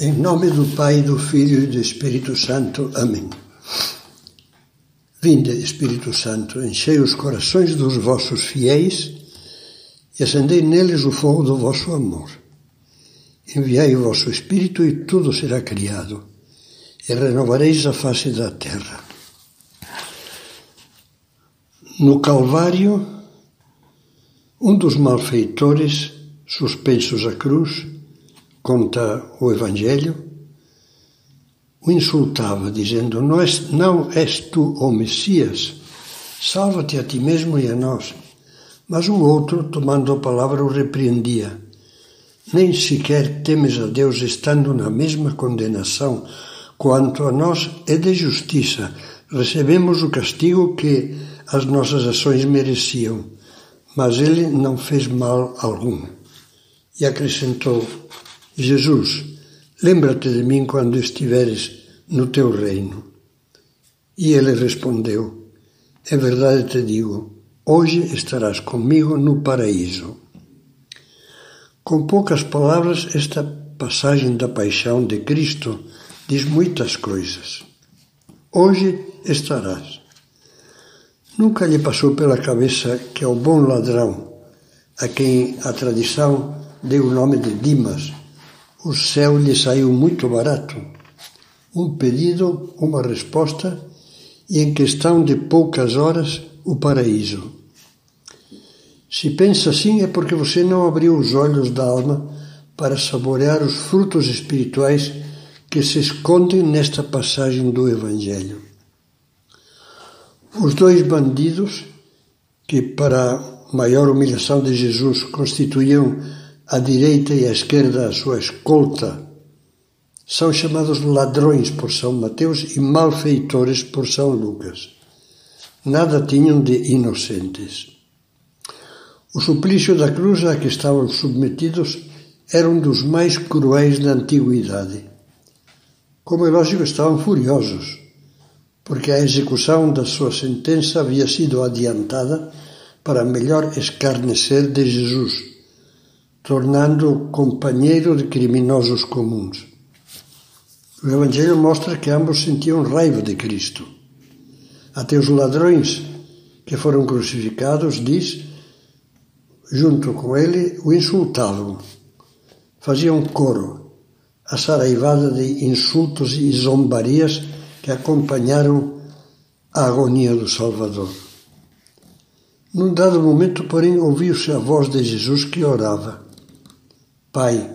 Em nome do Pai, do Filho e do Espírito Santo. Amém. Vinde, Espírito Santo, enchei os corações dos vossos fiéis e acendei neles o fogo do vosso amor. Enviai o vosso Espírito e tudo será criado, e renovareis a face da terra. No Calvário, um dos malfeitores, suspensos à cruz, conta o Evangelho, o insultava, dizendo: Não és, tu o Messias? Salva-te a ti mesmo e a nós. Mas o outro, tomando a palavra, o repreendia. Nem sequer temes a Deus, estando na mesma condenação. Quanto a nós, é de justiça. Recebemos o castigo que as nossas ações mereciam. Mas ele não fez mal algum. E acrescentou: Jesus, lembra-te de mim quando estiveres no teu reino. E ele respondeu: É verdade te digo, hoje estarás comigo no paraíso. Com poucas palavras, esta passagem da paixão de Cristo diz muitas coisas. Hoje estarás. Nunca lhe passou pela cabeça que ao bom ladrão, a quem a tradição deu o nome de Dimas, o céu lhe saiu muito barato. Um pedido, uma resposta e, em questão de poucas horas, o paraíso. Se pensa assim é porque você não abriu os olhos da alma para saborear os frutos espirituais que se escondem nesta passagem do Evangelho. Os dois bandidos, que para maior humilhação de Jesus constituíam à direita e à esquerda a sua escolta, são chamados ladrões por São Mateus e malfeitores por São Lucas. Nada tinham de inocentes. O suplício da cruz a que estavam submetidos era um dos mais cruéis da antiguidade. Como é lógico, estavam furiosos, porque a execução da sua sentença havia sido adiantada para melhor escarnecer de Jesus tornando-o companheiro de criminosos comuns. O Evangelho mostra que ambos sentiam raiva de Cristo. Até os ladrões que foram crucificados, diz, junto com ele, o insultavam. Faziam coro, a saraivada de insultos e zombarias que acompanharam a agonia do Salvador. Num dado momento, porém, ouviu-se a voz de Jesus que orava. Pai,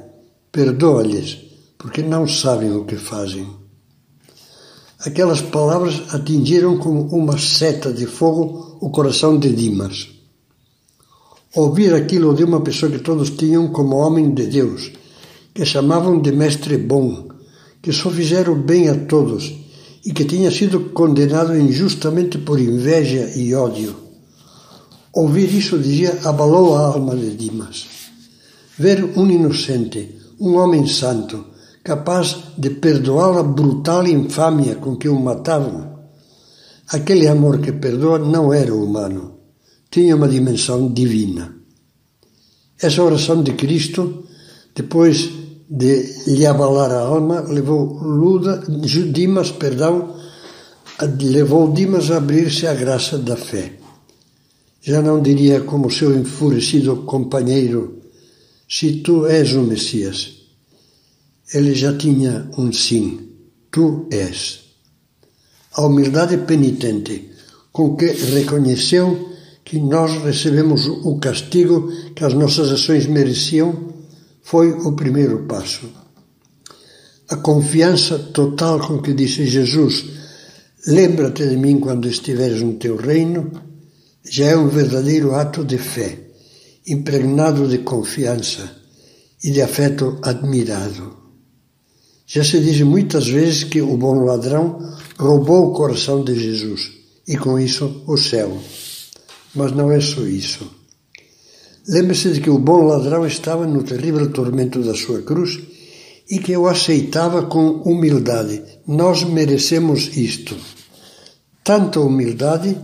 perdoa-lhes, porque não sabem o que fazem. Aquelas palavras atingiram como uma seta de fogo o coração de Dimas. Ouvir aquilo de uma pessoa que todos tinham como homem de Deus, que chamavam de mestre bom, que só fizeram bem a todos e que tinha sido condenado injustamente por inveja e ódio. Ouvir isso, dizia, abalou a alma de Dimas. Ver um inocente, um homem santo, capaz de perdoar a brutal infâmia com que o matavam. Aquele amor que perdoa não era humano, tinha uma dimensão divina. Essa oração de Cristo, depois de lhe abalar a alma, levou Luda, Dimas, perdão, levou Dimas a abrir-se à graça da fé. Já não diria como seu enfurecido companheiro se tu és o Messias. Ele já tinha um sim, tu és. A humildade penitente com que reconheceu que nós recebemos o castigo que as nossas ações mereciam foi o primeiro passo. A confiança total com que disse Jesus: Lembra-te de mim quando estiveres no teu reino, já é um verdadeiro ato de fé impregnado de confiança e de afeto admirado. Já se diz muitas vezes que o bom ladrão roubou o coração de Jesus e com isso o céu. Mas não é só isso. Lembre-se de que o bom ladrão estava no terrível tormento da sua cruz e que o aceitava com humildade. Nós merecemos isto. Tanta humildade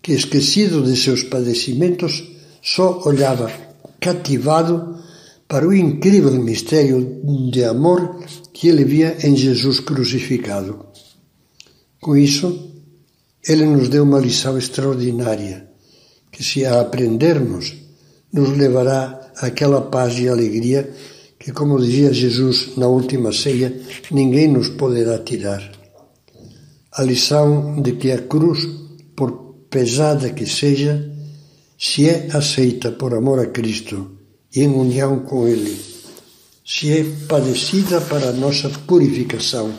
que, esquecido de seus padecimentos, só olhava cativado para o incrível mistério de amor que ele via em Jesus crucificado. Com isso, ele nos deu uma lição extraordinária, que se a aprendermos, nos levará àquela paz e alegria que, como dizia Jesus na última ceia, ninguém nos poderá tirar. A lição de que a cruz, por pesada que seja, se é aceita por amor a Cristo e em união com Ele, se é padecida para a nossa purificação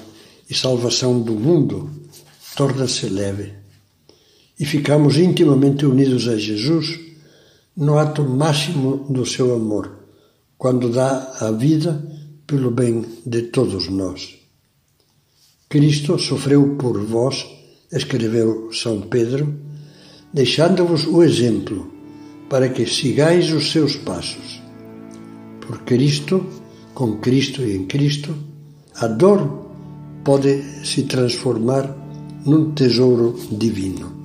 e salvação do mundo, torna-se leve. E ficamos intimamente unidos a Jesus no ato máximo do seu amor, quando dá a vida pelo bem de todos nós. Cristo sofreu por vós, escreveu São Pedro, deixando-vos o exemplo, para que sigais os seus passos. Por Cristo, com Cristo e em Cristo, a dor pode se transformar num tesouro divino.